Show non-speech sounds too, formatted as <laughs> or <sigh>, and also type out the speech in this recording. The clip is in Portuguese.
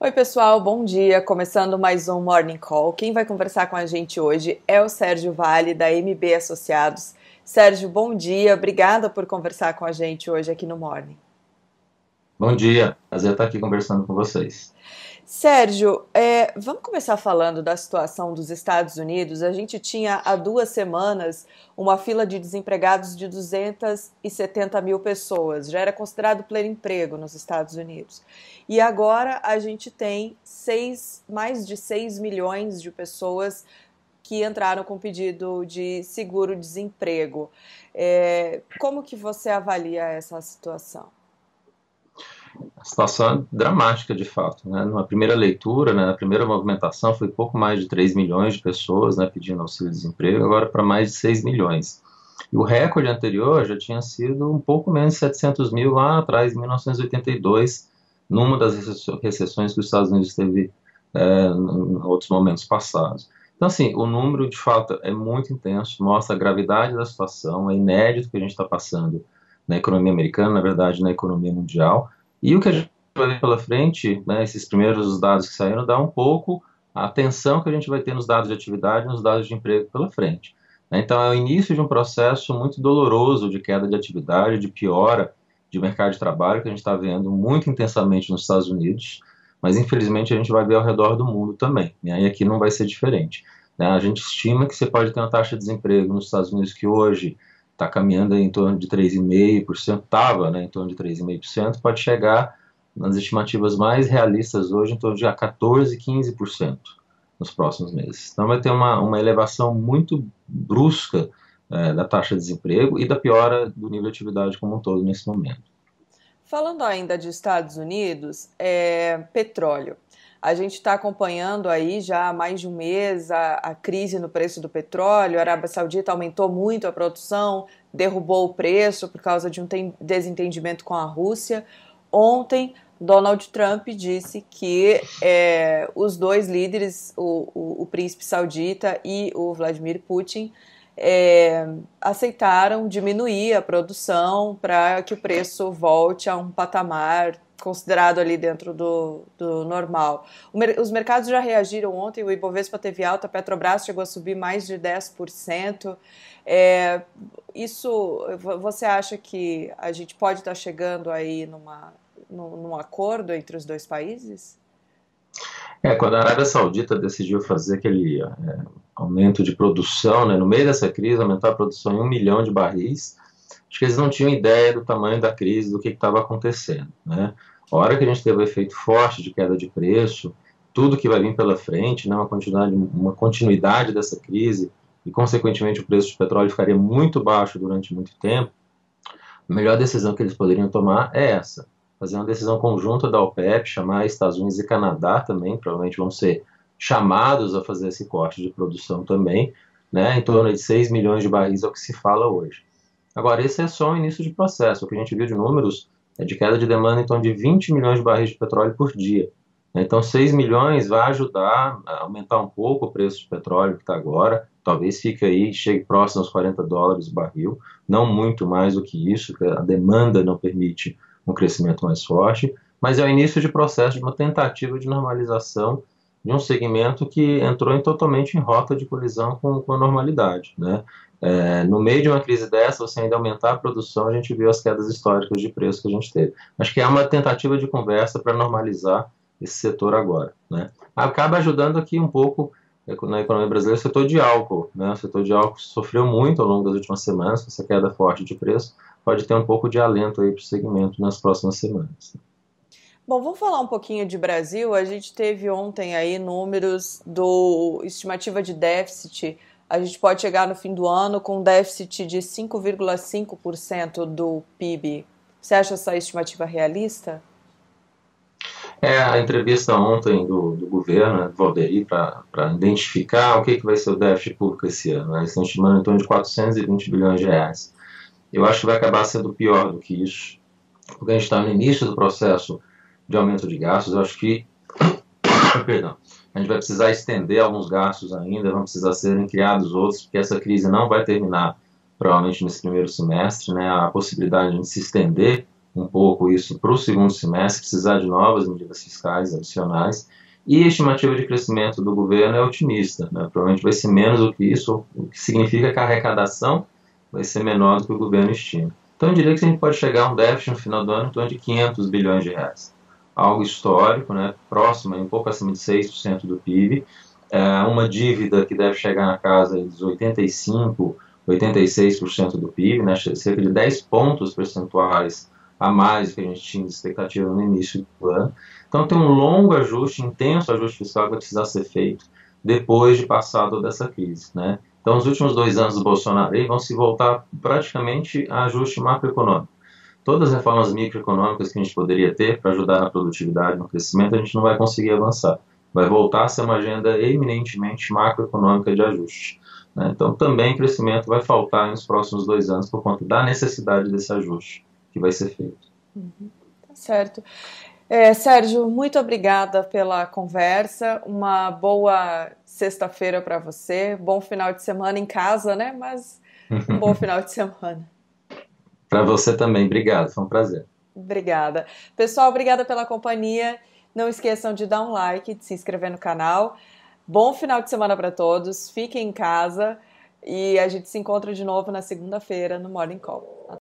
Oi, pessoal, bom dia. Começando mais um Morning Call. Quem vai conversar com a gente hoje é o Sérgio Vale, da MB Associados. Sérgio, bom dia. Obrigada por conversar com a gente hoje aqui no Morning. Bom dia. Prazer estar aqui conversando com vocês. Sérgio, é, vamos começar falando da situação dos Estados Unidos. A gente tinha há duas semanas uma fila de desempregados de 270 mil pessoas, já era considerado pleno emprego nos Estados Unidos. E agora a gente tem seis, mais de 6 milhões de pessoas que entraram com pedido de seguro-desemprego. É, como que você avalia essa situação? Situação dramática de fato. Né? Numa primeira leitura, né, na primeira movimentação, foi pouco mais de 3 milhões de pessoas né, pedindo auxílio-desemprego, agora para mais de 6 milhões. E o recorde anterior já tinha sido um pouco menos de 700 mil lá atrás, em 1982, numa das recessões que os Estados Unidos teve é, em outros momentos passados. Então, assim, o número de fato é muito intenso, mostra a gravidade da situação, é inédito que a gente está passando na economia americana, na verdade, na economia mundial. E o que a gente vai ver pela frente, né, esses primeiros dados que saíram, dá um pouco a atenção que a gente vai ter nos dados de atividade nos dados de emprego pela frente. Né. Então, é o início de um processo muito doloroso de queda de atividade, de piora de mercado de trabalho, que a gente está vendo muito intensamente nos Estados Unidos, mas infelizmente a gente vai ver ao redor do mundo também. Né, e aqui não vai ser diferente. Né. A gente estima que você pode ter uma taxa de desemprego nos Estados Unidos que hoje está caminhando em torno de 3,5%, estava né, em torno de 3,5%, pode chegar nas estimativas mais realistas hoje em torno de 14%, 15% nos próximos meses. Então vai ter uma, uma elevação muito brusca é, da taxa de desemprego e da piora do nível de atividade como um todo nesse momento. Falando ainda de Estados Unidos, é, petróleo. A gente está acompanhando aí já há mais de um mês a, a, crise no preço do petróleo. A Arábia Saudita aumentou muito a produção, derrubou o preço por causa de um desentendimento com a Rússia. Ontem, Donald Trump disse que é, os dois líderes, o, o, o, príncipe saudita e o Vladimir Putin, é, aceitaram diminuir a produção para que o preço volte a um patamar considerado ali dentro do, do normal. os mercados já reagiram ontem, o Ibovespa teve alta, a Petrobras chegou a subir mais de 10%. É, isso, você acha que a gente pode estar chegando aí numa, num, num acordo entre os dois países? É, quando a Arábia Saudita decidiu fazer aquele é, aumento de produção, né, no meio dessa crise, aumentar a produção em um milhão de barris, acho que eles não tinham ideia do tamanho da crise, do que estava acontecendo. Né? A hora que a gente teve o um efeito forte de queda de preço, tudo que vai vir pela frente, né, uma, continuidade, uma continuidade dessa crise, e consequentemente o preço do petróleo ficaria muito baixo durante muito tempo, a melhor decisão que eles poderiam tomar é essa. Fazer uma decisão conjunta da OPEP, chamar Estados Unidos e Canadá também, provavelmente vão ser chamados a fazer esse corte de produção também, né, em torno de 6 milhões de barris é o que se fala hoje. Agora, esse é só o início de processo. O que a gente viu de números é de queda de demanda em torno de 20 milhões de barris de petróleo por dia. Então, 6 milhões vai ajudar a aumentar um pouco o preço de petróleo que está agora. Talvez fique aí, chegue próximo aos 40 dólares o barril. Não muito mais do que isso, a demanda não permite um crescimento mais forte. Mas é o início de processo de uma tentativa de normalização de um segmento que entrou em, totalmente em rota de colisão com, com a normalidade. Né? É, no meio de uma crise dessa, você ainda aumentar a produção, a gente viu as quedas históricas de preço que a gente teve. Acho que é uma tentativa de conversa para normalizar esse setor agora. Né? Acaba ajudando aqui um pouco é, na economia brasileira o setor de álcool. Né? O setor de álcool sofreu muito ao longo das últimas semanas com essa queda forte de preço. Pode ter um pouco de alento aí para o segmento nas próximas semanas. Bom, vamos falar um pouquinho de Brasil. A gente teve ontem aí números do estimativa de déficit a gente pode chegar no fim do ano com um déficit de 5,5% do PIB. Você acha essa estimativa realista? É, a entrevista ontem do, do governo, do Valderi, para identificar o que, que vai ser o déficit público esse ano. Né? Eles estão estimando em torno de 420 bilhões de reais. Eu acho que vai acabar sendo pior do que isso, porque a gente está no início do processo de aumento de gastos. Eu acho que. <coughs> Perdão a gente vai precisar estender alguns gastos ainda, vão precisar serem criados outros, porque essa crise não vai terminar provavelmente nesse primeiro semestre, né? A possibilidade de se estender um pouco isso para o segundo semestre, precisar de novas medidas fiscais adicionais. E a estimativa de crescimento do governo é otimista, né? provavelmente vai ser menos do que isso, o que significa que a arrecadação vai ser menor do que o governo estima. Então eu diria que a gente pode chegar a um déficit no final do ano em torno de 500 bilhões de reais. Algo histórico, né? próximo, um pouco acima de 6% do PIB, é uma dívida que deve chegar na casa dos 85%, 86% do PIB, né? cerca de 10 pontos percentuais a mais do que a gente tinha de expectativa no início do ano. Então tem um longo ajuste, intenso ajuste fiscal que vai precisar ser feito depois de passar toda essa crise. Né? Então os últimos dois anos do Bolsonaro vão se voltar praticamente a ajuste macroeconômico. Todas as reformas microeconômicas que a gente poderia ter para ajudar na produtividade, no crescimento, a gente não vai conseguir avançar. Vai voltar a ser uma agenda eminentemente macroeconômica de ajuste. Né? Então também crescimento vai faltar nos próximos dois anos por conta da necessidade desse ajuste que vai ser feito. Uhum. Tá certo. É, Sérgio, muito obrigada pela conversa. Uma boa sexta-feira para você. Bom final de semana em casa, né? Mas <laughs> um bom final de semana. Para você também, obrigado. Foi um prazer. Obrigada. Pessoal, obrigada pela companhia. Não esqueçam de dar um like, de se inscrever no canal. Bom final de semana para todos. Fiquem em casa e a gente se encontra de novo na segunda-feira no Morning Call.